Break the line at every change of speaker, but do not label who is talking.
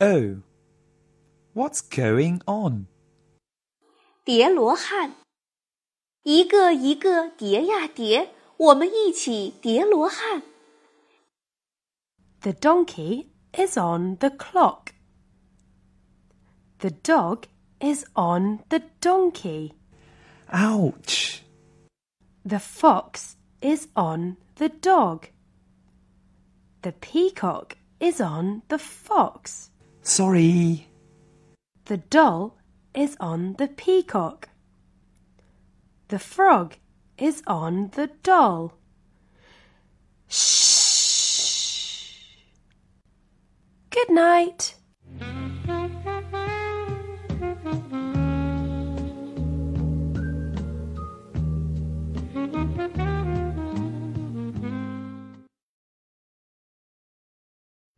Oh, what's going on?
叠罗汉，一个一个叠呀叠，我们一起叠罗汉。
The donkey is on the clock. The dog is on the donkey.
Ouch!
The fox is on the dog. The peacock is on the fox.
Sorry.
The doll is on the peacock. The frog is on the doll. Shh. Good night.